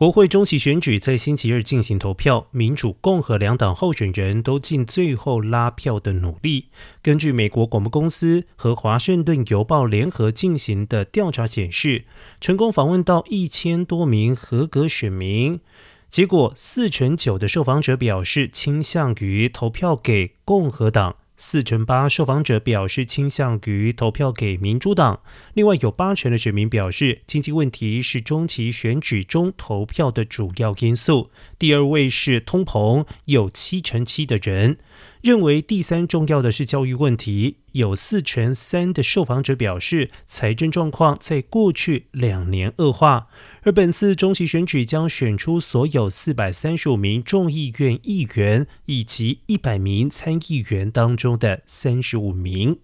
国会中期选举在星期二进行投票，民主、共和两党候选人都尽最后拉票的努力。根据美国广播公司和华盛顿邮报联合进行的调查显示，成功访问到一千多名合格选民，结果四成九的受访者表示倾向于投票给共和党。四成八受访者表示倾向于投票给民主党，另外有八成的选民表示经济问题是中期选举中投票的主要因素。第二位是通膨，有七成七的人认为第三重要的是教育问题，有四成三的受访者表示财政状况在过去两年恶化。而本次中期选举将选出所有四百三十五名众议院议员以及一百名参议员当中的三十五名。